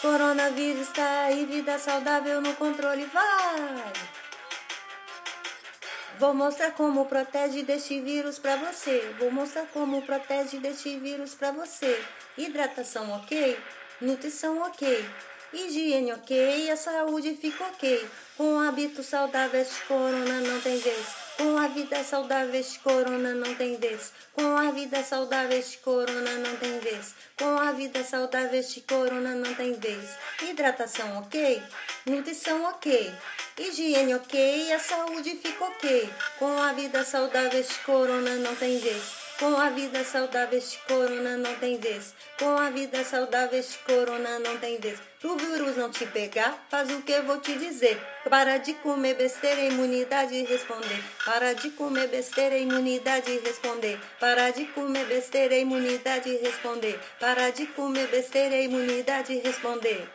Coronavírus tá aí, vida saudável no controle, vai! Vou mostrar como protege deste vírus pra você. Vou mostrar como protege deste vírus pra você. Hidratação ok, nutrição ok, higiene ok, a saúde fica ok. Com hábitos saudáveis, corona não tem vez. Com a vida saudável, corona não tem vez. Com a vida saudável, corona não tem vez. Com a vida saudável, este corona não tem vez. Hidratação ok, nutrição ok, higiene ok, a saúde fica ok. Com a vida saudável, este corona não tem vez. Com a vida saudável, este corona não tem vez. Com a vida saudável, este corona não tem vez. Pro vírus não te pegar, faz o que eu vou te dizer. Para de comer besteira, imunidade responder. Para de comer besteira, imunidade responder. Para de comer besteira, imunidade responder. Para de comer besteira, imunidade responder.